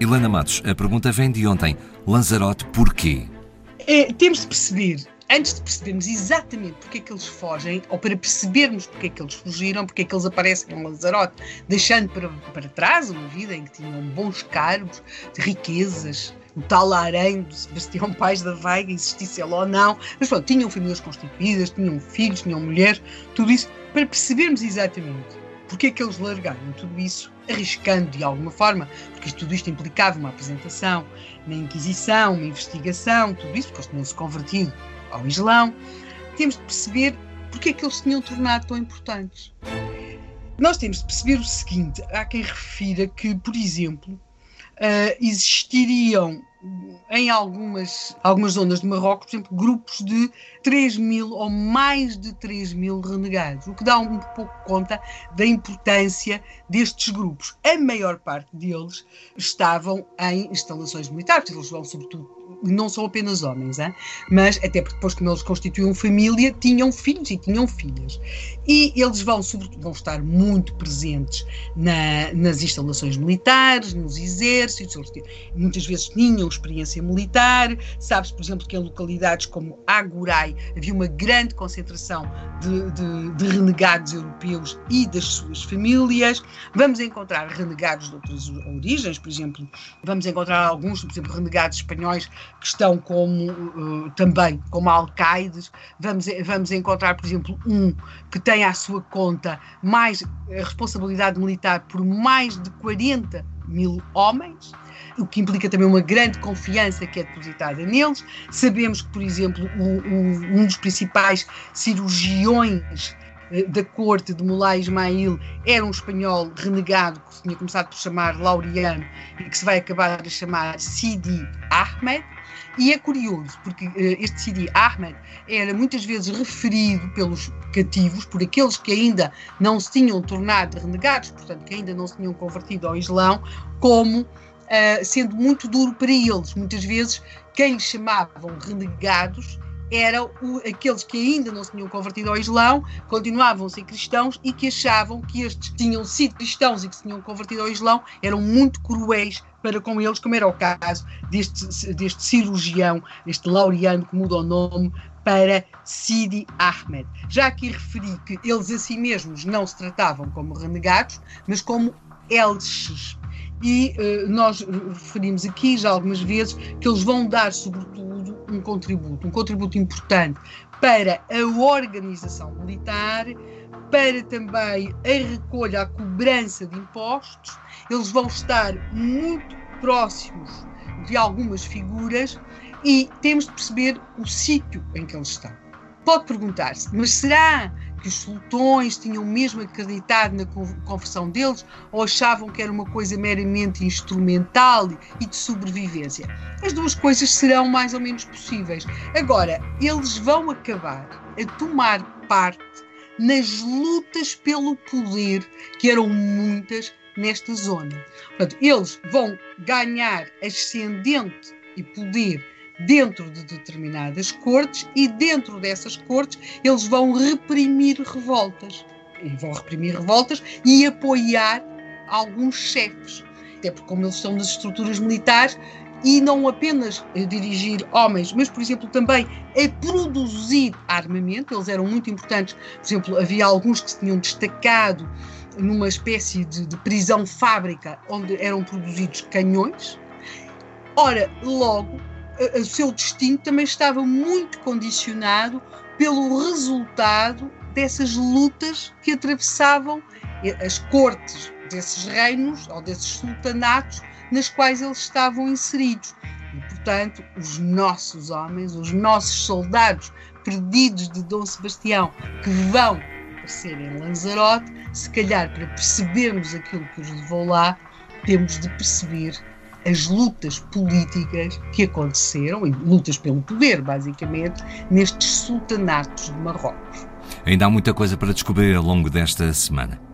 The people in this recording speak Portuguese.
Helena Matos, a pergunta vem de ontem. Lanzarote, porquê? É, temos de perceber, antes de percebermos exatamente porque é que eles fogem, ou para percebermos porque é que eles fugiram, porque é que eles aparecem em Lanzarote, deixando para, para trás uma vida em que tinham bons cargos, riquezas, o tal harém do Sebastião Pais da Veiga, existisse ele ou não, mas pronto, tinham famílias constituídas, tinham filhos, tinham mulheres, tudo isso, para percebermos exatamente porque é que eles largaram tudo isso, arriscando de alguma forma, porque tudo isto implicava uma apresentação na Inquisição, uma investigação, tudo isso, porque eles tinham-se convertido ao Islão, temos de perceber porque é que eles se tinham tornado tão importantes. Nós temos de perceber o seguinte: há quem refira que, por exemplo, uh, existiriam em algumas, algumas zonas de Marrocos, por exemplo, grupos de 3 mil ou mais de 3 mil renegados, o que dá um pouco conta da importância destes grupos. A maior parte deles estavam em instalações militares, eles vão sobretudo não são apenas homens, hein? mas até porque depois, como eles constituíam família, tinham filhos e tinham filhas. E eles vão, vão estar muito presentes na, nas instalações militares, nos exércitos, muitas vezes tinham experiência militar. Sabe-se, por exemplo, que em localidades como Agurai havia uma grande concentração de, de, de renegados europeus e das suas famílias. Vamos encontrar renegados de outras origens, por exemplo, vamos encontrar alguns, por exemplo, renegados espanhóis que estão como uh, também como alcaides. Vamos, vamos encontrar, por exemplo, um que tem à sua conta mais a responsabilidade militar por mais de 40 mil homens, o que implica também uma grande confiança que é depositada neles. Sabemos que, por exemplo, o, um dos principais cirurgiões eh, da corte de Mulay Ismail era um espanhol renegado que tinha começado por chamar Laureano e que se vai acabar a chamar Sidi Ahmed. E é curioso, porque uh, este Sidi Ahmed era muitas vezes referido pelos cativos, por aqueles que ainda não se tinham tornado renegados, portanto, que ainda não se tinham convertido ao Islão, como uh, sendo muito duro para eles. Muitas vezes, quem lhes chamavam renegados eram o, aqueles que ainda não se tinham convertido ao Islão, continuavam a ser cristãos e que achavam que estes tinham sido cristãos e que se tinham convertido ao Islão eram muito cruéis para com eles, como era o caso deste, deste cirurgião, este laureano que muda o nome para Sidi Ahmed. Já aqui referi que eles a si mesmos não se tratavam como renegados, mas como elches. E uh, nós referimos aqui já algumas vezes que eles vão dar, sobretudo, contributo, um contributo importante para a organização militar, para também a recolha, a cobrança de impostos. Eles vão estar muito próximos de algumas figuras e temos de perceber o sítio em que eles estão. Pode perguntar-se, mas será que os sultões tinham mesmo acreditado na conversão deles ou achavam que era uma coisa meramente instrumental e de sobrevivência? As duas coisas serão mais ou menos possíveis. Agora, eles vão acabar a tomar parte nas lutas pelo poder, que eram muitas nesta zona. Portanto, eles vão ganhar ascendente e poder dentro de determinadas cortes e dentro dessas cortes eles vão reprimir revoltas. E vão reprimir revoltas e apoiar alguns chefes. Até porque, como eles estão nas estruturas militares, e não apenas dirigir homens, mas, por exemplo, também a produzir armamento. Eles eram muito importantes. Por exemplo, havia alguns que se tinham destacado numa espécie de, de prisão-fábrica onde eram produzidos canhões. Ora, logo, o seu destino também estava muito condicionado pelo resultado dessas lutas que atravessavam as cortes desses reinos ou desses sultanatos nas quais eles estavam inseridos. E, portanto, os nossos homens, os nossos soldados perdidos de Dom Sebastião, que vão aparecer em Lanzarote, se calhar para percebermos aquilo que os levou lá, temos de perceber as lutas políticas que aconteceram, e lutas pelo poder, basicamente, nestes sultanatos de Marrocos. Ainda há muita coisa para descobrir ao longo desta semana.